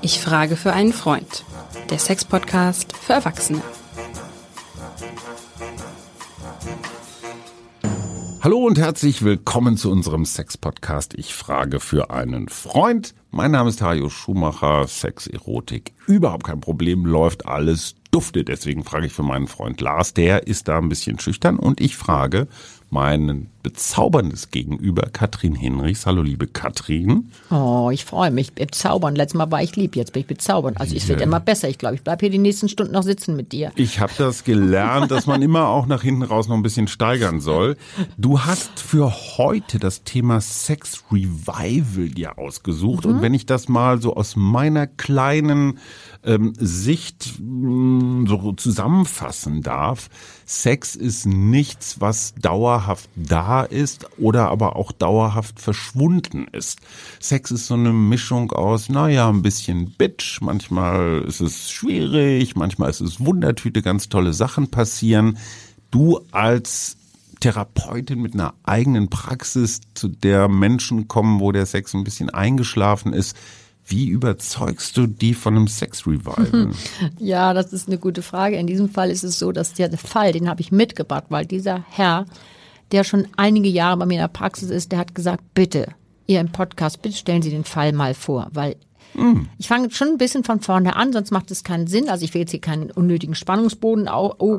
Ich frage für einen Freund. Der Sex-Podcast für Erwachsene. Hallo und herzlich willkommen zu unserem Sex-Podcast. Ich frage für einen Freund. Mein Name ist Hajo Schumacher. Sex, Erotik, überhaupt kein Problem, läuft alles dufte. Deswegen frage ich für meinen Freund Lars. Der ist da ein bisschen schüchtern und ich frage mein bezauberndes Gegenüber, Katrin Hinrichs. Hallo, liebe Katrin. Oh, ich freue mich. Bezaubern. Letztes Mal war ich lieb, jetzt bin ich bezaubern. Also es wird immer besser. Ich glaube, ich bleibe hier die nächsten Stunden noch sitzen mit dir. Ich habe das gelernt, dass man immer auch nach hinten raus noch ein bisschen steigern soll. Du hast für heute das Thema Sex Revival dir ausgesucht. Mhm. Und wenn ich das mal so aus meiner kleinen ähm, Sicht mh, mm, so zusammenfassen darf, Sex ist nichts, was dauerhaft da ist oder aber auch dauerhaft verschwunden ist. Sex ist so eine Mischung aus, naja, ein bisschen Bitch, manchmal ist es schwierig, manchmal ist es Wundertüte, ganz tolle Sachen passieren. Du als Therapeutin mit einer eigenen Praxis, zu der Menschen kommen, wo der Sex ein bisschen eingeschlafen ist. Wie überzeugst du die von einem Sex-Revival? Ja, das ist eine gute Frage. In diesem Fall ist es so, dass der Fall, den habe ich mitgebracht, weil dieser Herr, der schon einige Jahre bei mir in der Praxis ist, der hat gesagt, bitte, ihr im Podcast, bitte stellen Sie den Fall mal vor, weil Mhm. Ich fange schon ein bisschen von vorne an, sonst macht es keinen Sinn. Also ich will jetzt hier keinen unnötigen Spannungsbogen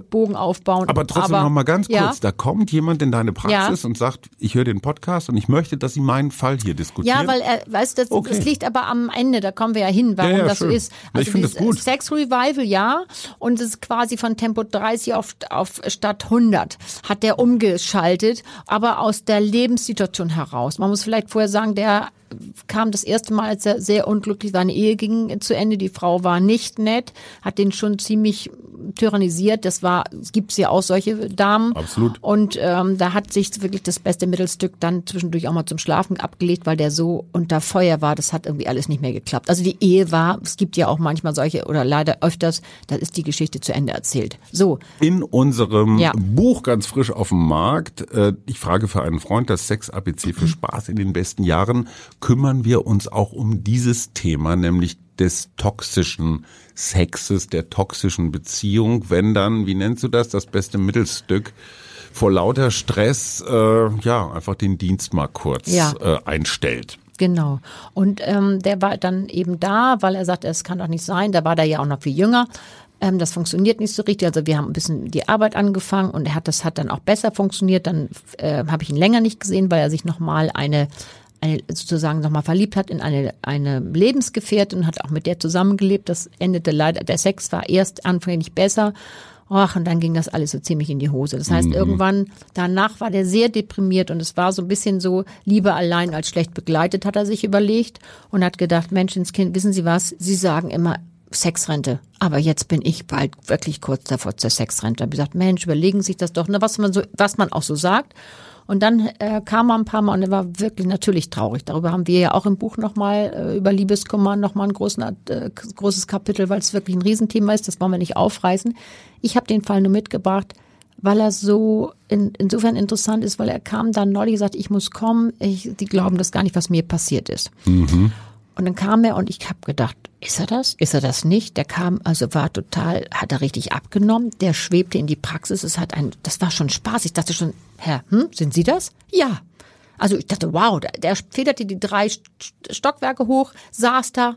Bogen aufbauen. Aber trotzdem aber, noch mal ganz kurz, ja. da kommt jemand in deine Praxis ja. und sagt, ich höre den Podcast und ich möchte, dass Sie meinen Fall hier diskutieren. Ja, weil er, weißt du, das, okay. das liegt aber am Ende, da kommen wir ja hin, warum ja, das schön. so ist. Also ich finde das gut. Sex Revival, ja, und es ist quasi von Tempo 30 auf, auf Stadt 100 hat der umgeschaltet, aber aus der Lebenssituation heraus. Man muss vielleicht vorher sagen, der kam das erste Mal, als er sehr unglücklich, seine Ehe ging zu Ende. Die Frau war nicht nett, hat den schon ziemlich tyrannisiert. Das war, es gibt ja auch solche Damen. Absolut. Und ähm, da hat sich wirklich das beste Mittelstück dann zwischendurch auch mal zum Schlafen abgelegt, weil der so unter Feuer war. Das hat irgendwie alles nicht mehr geklappt. Also die Ehe war, es gibt ja auch manchmal solche oder leider öfters, da ist die Geschichte zu Ende erzählt. So. In unserem ja. Buch ganz frisch auf dem Markt, äh, ich frage für einen Freund, das Sex-ABC für Spaß in den besten Jahren, kümmern wir uns auch um dieses Thema, nämlich des toxischen Sexes, der toxischen Beziehung, wenn dann, wie nennst du das, das beste Mittelstück vor lauter Stress, äh, ja, einfach den Dienst mal kurz ja. äh, einstellt. Genau. Und ähm, der war dann eben da, weil er sagte, es kann doch nicht sein. Da war der ja auch noch viel jünger. Ähm, das funktioniert nicht so richtig. Also wir haben ein bisschen die Arbeit angefangen und er hat das hat dann auch besser funktioniert. Dann äh, habe ich ihn länger nicht gesehen, weil er sich nochmal eine eine, sozusagen nochmal verliebt hat in eine, eine Lebensgefährtin und hat auch mit der zusammengelebt. Das endete leider, der Sex war erst anfänglich besser. Ach, und dann ging das alles so ziemlich in die Hose. Das heißt, mhm. irgendwann danach war der sehr deprimiert und es war so ein bisschen so, Liebe allein als schlecht begleitet, hat er sich überlegt und hat gedacht, Menschenskind, wissen Sie was? Sie sagen immer, Sexrente. Aber jetzt bin ich bald wirklich kurz davor zur Sexrente. Ich habe gesagt, Mensch, überlegen Sie sich das doch, ne, was man so, was man auch so sagt. Und dann äh, kam er ein paar Mal und er war wirklich natürlich traurig. Darüber haben wir ja auch im Buch nochmal äh, über Liebeskummer nochmal ein großen, äh, großes Kapitel, weil es wirklich ein Riesenthema ist. Das wollen wir nicht aufreißen. Ich habe den Fall nur mitgebracht, weil er so in, insofern interessant ist, weil er kam dann neulich gesagt, ich muss kommen. Ich, die glauben das gar nicht, was mir passiert ist. Mhm. Und dann kam er und ich habe gedacht, ist er das? Ist er das nicht? Der kam, also war total, hat er richtig abgenommen. Der schwebte in die Praxis. Es hat ein, das war schon Spaß. Ich dachte schon, Herr, hm, sind Sie das? Ja. Also ich dachte, wow, der, der federte die drei Stockwerke hoch, saß da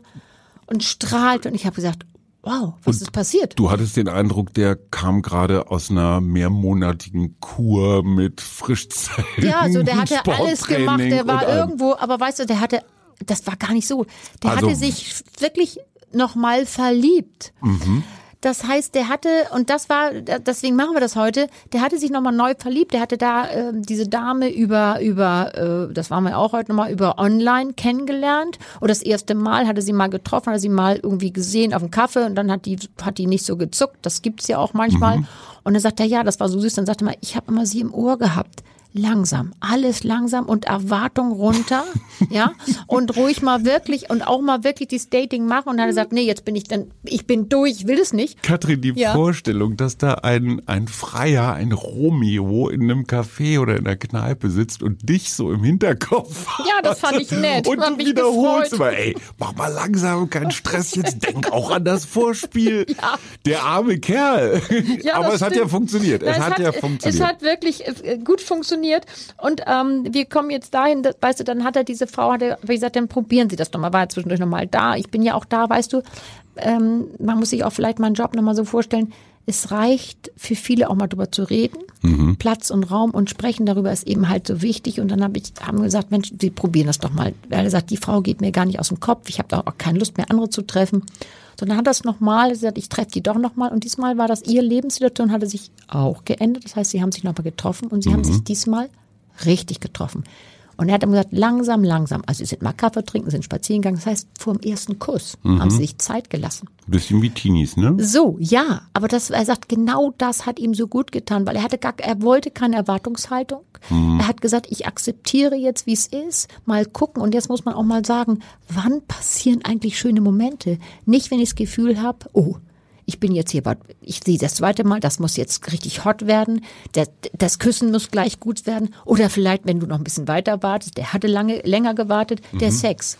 und strahlte. Und ich habe gesagt, wow, was und ist passiert? Du hattest den Eindruck, der kam gerade aus einer mehrmonatigen Kur mit Frischzellen. Ja, also der hatte alles gemacht, der war irgendwo, aber weißt du, der hatte das war gar nicht so. Der also, hatte sich wirklich nochmal verliebt. Mhm. Das heißt, der hatte, und das war, deswegen machen wir das heute, der hatte sich nochmal neu verliebt. Der hatte da äh, diese Dame über, über, äh, das waren wir auch heute nochmal, über online kennengelernt. Und das erste Mal hatte sie mal getroffen, hat sie mal irgendwie gesehen auf dem Kaffee und dann hat die, hat die nicht so gezuckt. Das gibt's ja auch manchmal. Mhm. Und dann sagt er, ja, das war so süß. Dann sagte er mal, ich habe immer sie im Ohr gehabt langsam, alles langsam und Erwartung runter. ja, und ruhig mal wirklich und auch mal wirklich dieses Dating machen und dann hat er gesagt, nee, jetzt bin ich dann, ich bin durch, ich will es nicht. Katrin, die Ja. Vorstellung, dass da ein, ein Freier, ein Romeo in einem Café oder in der Kneipe sitzt und dich so im Hinterkopf Ja, das fand ich nett. Und du wiederholst immer, ey, mach mal langsam, keinen Stress, jetzt denk auch an das Vorspiel. Der arme Kerl. Ja, Aber es hat ja stimmt. funktioniert. Es Na, hat ja funktioniert. Es hat wirklich äh, gut funktioniert. Und ähm, wir kommen jetzt dahin, dass, weißt du, dann hat er diese Frau, hat er, wie gesagt, dann probieren Sie das doch mal. War er zwischendurch nochmal da. Ich bin ja auch da, weißt du. Ähm, man muss sich auch vielleicht meinen Job nochmal so vorstellen. Es reicht für viele auch mal drüber zu reden. Mhm. Platz und Raum und sprechen darüber ist eben halt so wichtig. Und dann hab ich, haben wir gesagt, Mensch, Sie probieren das doch mal. Weil er sagt, die Frau geht mir gar nicht aus dem Kopf. Ich habe da auch keine Lust mehr, andere zu treffen. Sondern hat das nochmal gesagt, ich treffe die doch nochmal. Und diesmal war das, ihre Lebenssituation hatte sich auch geändert. Das heißt, sie haben sich nochmal getroffen und sie haben sich diesmal richtig getroffen. Und er hat ihm gesagt, langsam, langsam. Also sie sind mal Kaffee trinken, sind spazieren gegangen. Das heißt, vor dem ersten Kuss haben sie sich Zeit gelassen. Bisschen wie Teenies, ne? So, ja, aber das, er sagt, genau das hat ihm so gut getan, weil er hatte gar, er wollte keine Erwartungshaltung. Er hat gesagt, ich akzeptiere jetzt, wie es ist, mal gucken. Und jetzt muss man auch mal sagen, wann passieren eigentlich schöne Momente? Nicht, wenn ich das Gefühl habe, oh, ich bin jetzt hier, ich sehe das zweite Mal, das muss jetzt richtig hot werden, das, das Küssen muss gleich gut werden. Oder vielleicht, wenn du noch ein bisschen weiter wartest, der hatte lange, länger gewartet, der Sex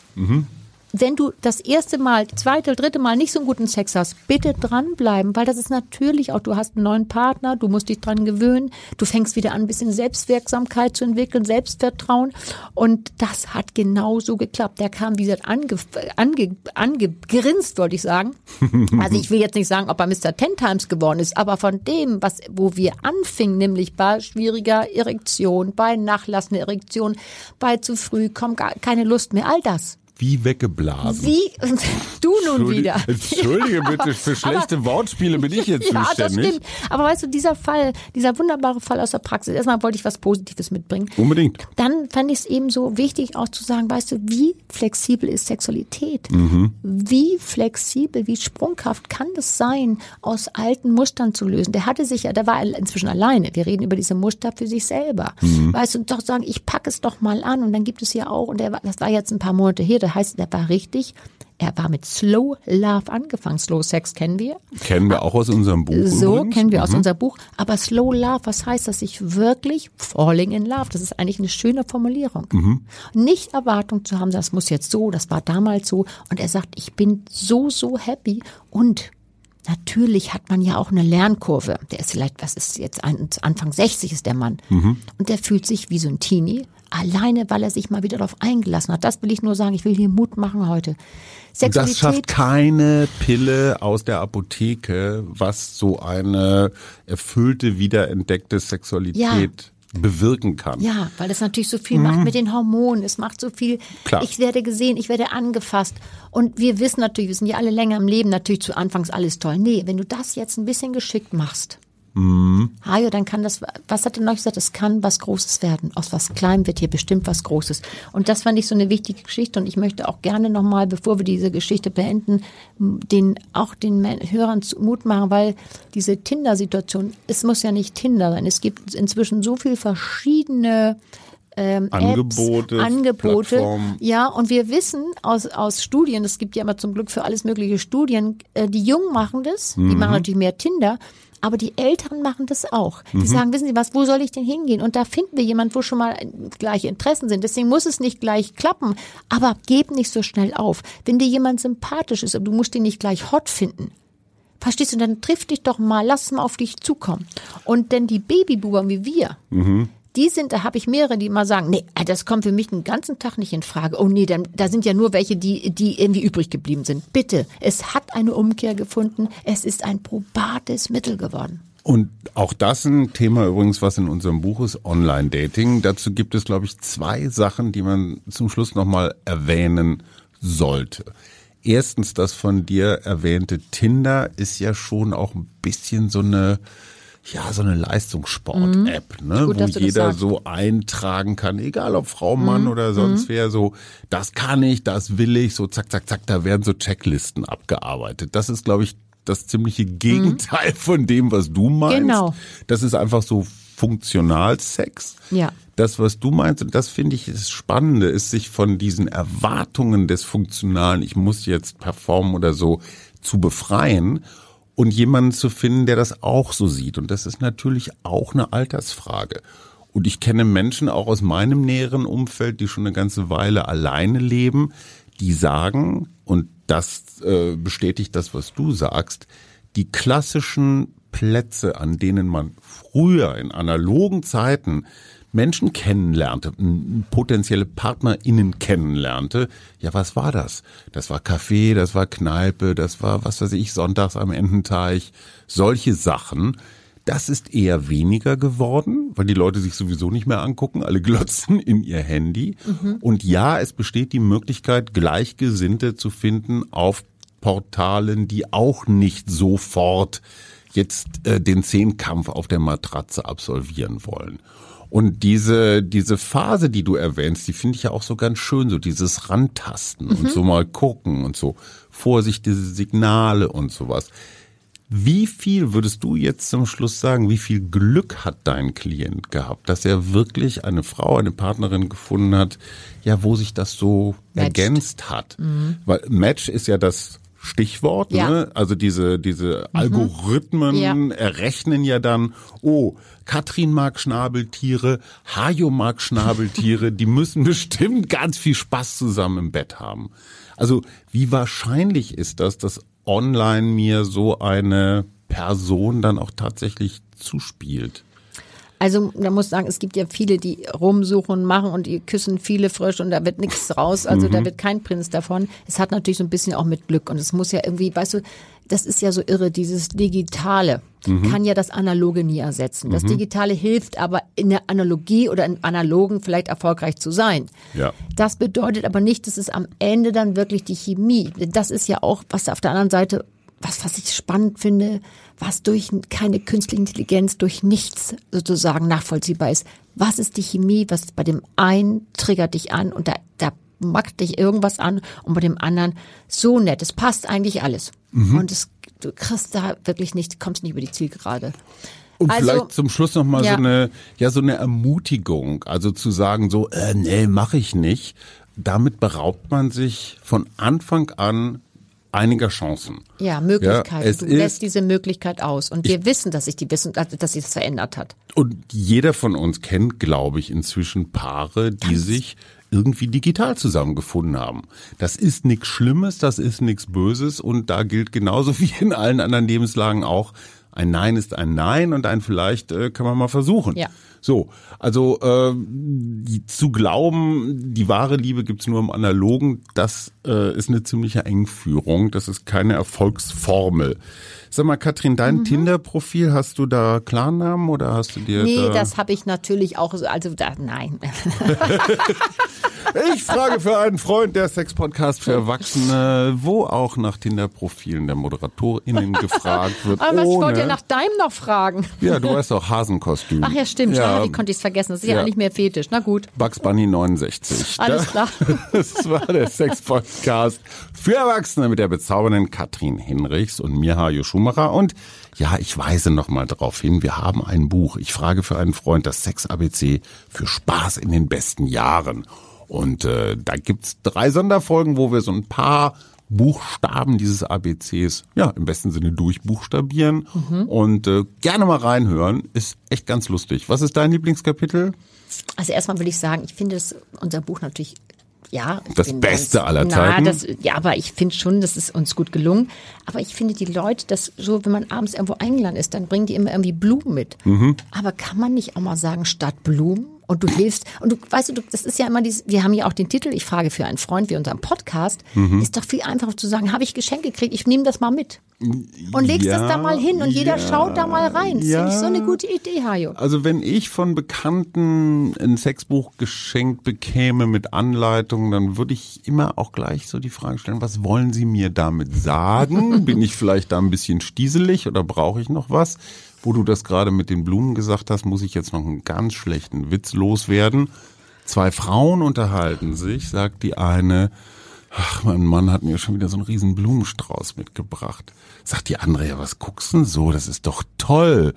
wenn du das erste Mal, zweite, dritte Mal nicht so einen guten Sex hast, bitte dranbleiben, weil das ist natürlich auch, du hast einen neuen Partner, du musst dich dran gewöhnen, du fängst wieder an, ein bisschen Selbstwirksamkeit zu entwickeln, Selbstvertrauen und das hat genauso geklappt. Der kam, wie gesagt, ange, ange, angegrinst, wollte ich sagen. Also ich will jetzt nicht sagen, ob er Mr. Ten Times geworden ist, aber von dem, was, wo wir anfingen, nämlich bei schwieriger Erektion, bei nachlassender Erektion, bei zu früh, kommt gar keine Lust mehr, all das. Wie weggeblasen. Wie du nun wieder. Entschuldige bitte, für schlechte Wortspiele bin ich jetzt Ja, das zuständig. stimmt. Aber weißt du, dieser Fall, dieser wunderbare Fall aus der Praxis, erstmal wollte ich was Positives mitbringen. Unbedingt. Dann fand ich es eben so wichtig auch zu sagen, weißt du, wie flexibel ist Sexualität? Wie flexibel, wie sprunghaft kann das sein, aus alten Mustern zu lösen? Der hatte sich ja, der war inzwischen alleine. Wir reden über diese Muster für sich selber. Weißt du, doch sagen, ich packe es doch mal an. Und dann gibt es ja auch, und der, das war jetzt ein paar Monate her, das heißt, der war richtig, er war mit Slow Love angefangen. Slow Sex kennen wir. Kennen wir auch aus unserem Buch. So übrigens. kennen wir aus unserem Buch. Aber Slow Love, was heißt das? Ich wirklich falling in love. Das ist eigentlich eine schöne Formulierung. Nicht Erwartung zu haben, das muss jetzt so, das war damals so. Und er sagt, ich bin so, so happy. Und natürlich hat man ja auch eine Lernkurve. Der ist vielleicht, was ist jetzt, Anfang 60 ist der Mann. Und der fühlt sich wie so ein Teenie. Alleine, weil er sich mal wieder darauf eingelassen hat. Das will ich nur sagen. Ich will hier Mut machen heute. Und das Sexualität. schafft keine Pille aus der Apotheke, was so eine erfüllte, wiederentdeckte Sexualität bewirken kann. Ja, weil es natürlich so viel macht mit den Hormonen. Es macht so viel. Mhm. Klar. Ich werde gesehen, ich werde angefasst. Und wir wissen natürlich, wir sind ja alle länger im Leben, natürlich zu Anfangs alles toll. Nee, wenn du das jetzt ein bisschen geschickt machst, Mhm. Hajo, dann kann das, was hat er noch gesagt, es kann was Großes werden. Aus was Kleinem wird hier bestimmt was Großes. Und das fand ich so eine wichtige Geschichte. Und ich möchte auch gerne nochmal, bevor wir diese Geschichte beenden, den, auch den Hörern Mut machen, weil diese Tinder-Situation, es muss ja nicht Tinder sein. Es gibt inzwischen so viel verschiedene ähm, Angebote, Apps, Angebote. Ja, und wir wissen aus, aus Studien, es gibt ja immer zum Glück für alles mögliche Studien, äh, die Jungen machen das, die Mhm. machen natürlich mehr Tinder, aber die Eltern machen das auch. Die Mhm. sagen, wissen Sie was, wo soll ich denn hingehen? Und da finden wir jemand, wo schon mal äh, gleiche Interessen sind. Deswegen muss es nicht gleich klappen, aber geb nicht so schnell auf. Wenn dir jemand sympathisch ist, aber du musst ihn nicht gleich hot finden, Verstehst du, dann triff dich doch mal, lass mal auf dich zukommen. Und denn die Babyboomer wie wir, die sind, da habe ich mehrere, die immer sagen, nee, äh, das kommt für mich den ganzen Tag nicht in Frage. Oh nee, dann, da sind ja nur welche, die, die irgendwie übrig geblieben sind. Bitte, es hat eine Umkehr gefunden. Es ist ein probates Mittel geworden. Und auch das ein Thema übrigens, was in unserem Buch ist, Online-Dating. Dazu gibt es, glaube ich, zwei Sachen, die man zum Schluss nochmal erwähnen sollte. Erstens, das von dir erwähnte Tinder ist ja schon auch ein bisschen so eine, ja, so eine Leistungssport-App, ne? Mhm. Gut, wo jeder. Mhm. so eintragen kann, egal ob Frau, Mann oder sonst wer, so, das kann ich, das will ich, so zack, zack, zack, da werden so Checklisten abgearbeitet. Das ist, glaube ich, das ziemliche Gegenteil von dem, was du meinst. Genau. Das ist einfach so Funktionalsex. Ja. Das, was du meinst, und das finde ich das Spannende, ist sich von diesen Erwartungen des Funktionalen, ich muss jetzt performen oder so, zu befreien und jemanden zu finden, der das auch so sieht. Und das ist natürlich auch eine Altersfrage. Und ich kenne Menschen auch aus meinem näheren Umfeld, die schon eine ganze Weile alleine leben, die sagen, und das äh, bestätigt das, was du sagst, die klassischen Plätze, an denen man früher in analogen Zeiten Menschen kennenlernte, potenzielle PartnerInnen kennenlernte, ja, was war das? Das war Café, das war Kneipe, das war, was weiß ich, sonntags am Ententeich, solche Sachen. Das ist eher weniger geworden, weil die Leute sich sowieso nicht mehr angucken, alle glotzen in ihr Handy. Mhm. Und ja, es besteht die Möglichkeit, Gleichgesinnte zu finden auf Portalen, die auch nicht sofort jetzt äh, den Zehnkampf auf der Matratze absolvieren wollen. Und diese, diese Phase, die du erwähnst, die finde ich ja auch so ganz schön, so dieses Rantasten mhm. und so mal gucken und so Vorsicht, diese Signale und sowas. Wie viel würdest du jetzt zum Schluss sagen, wie viel Glück hat dein Klient gehabt, dass er wirklich eine Frau, eine Partnerin gefunden hat, ja, wo sich das so Matched. ergänzt hat? Mhm. Weil Match ist ja das Stichwort. Ja. Ne? Also diese, diese mhm. Algorithmen ja. errechnen ja dann, oh, Katrin mag Schnabeltiere, Hajo mag Schnabeltiere, die müssen bestimmt ganz viel Spaß zusammen im Bett haben. Also wie wahrscheinlich ist das, dass online mir so eine Person dann auch tatsächlich zuspielt? Also man muss sagen, es gibt ja viele, die rumsuchen, machen und die küssen viele frisch und da wird nichts raus. Also mhm. da wird kein Prinz davon. Es hat natürlich so ein bisschen auch mit Glück und es muss ja irgendwie, weißt du, das ist ja so irre, dieses Digitale mhm. kann ja das Analoge nie ersetzen. Das mhm. Digitale hilft aber in der Analogie oder im Analogen vielleicht erfolgreich zu sein. Ja. Das bedeutet aber nicht, dass es am Ende dann wirklich die Chemie, das ist ja auch, was auf der anderen Seite was, was ich spannend finde, was durch keine künstliche Intelligenz, durch nichts sozusagen nachvollziehbar ist. Was ist die Chemie? Was bei dem einen triggert dich an und da, da macht dich irgendwas an und bei dem anderen so nett. Es passt eigentlich alles. Mhm. Und es, du kriegst da wirklich nicht, kommst nicht über die Zielgerade. Und also, vielleicht zum Schluss noch mal ja. so eine ja so eine Ermutigung, also zu sagen so äh, nee, mache ich nicht. Damit beraubt man sich von Anfang an einiger Chancen. Ja, Möglichkeiten. Ja, du lässt diese Möglichkeit aus. Und wir wissen, dass sich die wissen, dass sich das verändert hat. Und jeder von uns kennt, glaube ich, inzwischen Paare, die Ganz sich irgendwie digital zusammengefunden haben. Das ist nichts Schlimmes, das ist nichts Böses und da gilt genauso wie in allen anderen Lebenslagen auch, ein Nein ist ein Nein und ein Vielleicht äh, kann man mal versuchen. Ja. So, also äh, zu glauben, die wahre Liebe gibt's nur im Analogen, das äh, ist eine ziemliche Engführung. Das ist keine Erfolgsformel. Sag mal, Katrin, dein mhm. Tinder-Profil, hast du da Klarnamen oder hast du dir Nee, da das habe ich natürlich auch, also da, nein. ich frage für einen Freund der Sex-Podcast für Erwachsene, wo auch nach Tinder-Profilen der ModeratorInnen gefragt wird. Aber ich wollte ja nach deinem noch fragen. Ja, du weißt auch Hasenkostüm. Ach ja, stimmt. Ja, wie konnte ich es vergessen? Das ist ja, ja nicht mehr fetisch. Na gut. Bugs Bunny 69. Alles klar. Das war der Sex-Podcast für Erwachsene mit der bezaubernden Katrin Hinrichs und mir, Hajo Schumacher. Und ja, ich weise noch mal darauf hin, wir haben ein Buch. Ich frage für einen Freund das Sex-ABC für Spaß in den besten Jahren. Und äh, da gibt's drei Sonderfolgen, wo wir so ein paar Buchstaben dieses ABCs ja im besten Sinne durchbuchstabieren mhm. und äh, gerne mal reinhören. Ist echt ganz lustig. Was ist dein Lieblingskapitel? Also erstmal will ich sagen, ich finde das, unser Buch natürlich ja. Das Beste ganz, aller Zeiten. Na, das, ja, aber ich finde schon, das ist uns gut gelungen. Aber ich finde die Leute, dass so, wenn man abends irgendwo eingeladen ist, dann bringen die immer irgendwie Blumen mit. Mhm. Aber kann man nicht auch mal sagen, statt Blumen und du hilfst. Und du weißt du, das ist ja immer dieses, wir haben ja auch den Titel, ich frage für einen Freund, wie unserem Podcast, mhm. ist doch viel einfacher zu sagen, habe ich Geschenk gekriegt, ich nehme das mal mit. Und legst ja, das da mal hin und jeder ja, schaut da mal rein. Das ja. finde ich so eine gute Idee, Hajo. Also wenn ich von Bekannten ein Sexbuch geschenkt bekäme mit Anleitung, dann würde ich immer auch gleich so die Frage stellen, was wollen Sie mir damit sagen? Bin ich vielleicht da ein bisschen stieselig oder brauche ich noch was? Wo du das gerade mit den Blumen gesagt hast, muss ich jetzt noch einen ganz schlechten Witz loswerden. Zwei Frauen unterhalten sich, sagt die eine, ach, mein Mann hat mir schon wieder so einen riesen Blumenstrauß mitgebracht. Sagt die andere, ja, was guckst denn so? Das ist doch toll.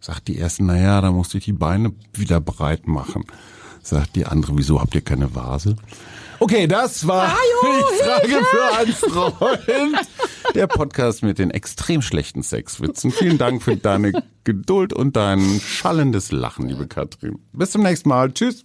Sagt die erste, naja, da musst du die Beine wieder breit machen. Sagt die andere, wieso habt ihr keine Vase? Okay, das war die Frage für einen Freund. Der Podcast mit den extrem schlechten Sexwitzen. Vielen Dank für deine Geduld und dein schallendes Lachen, liebe Katrin. Bis zum nächsten Mal. Tschüss.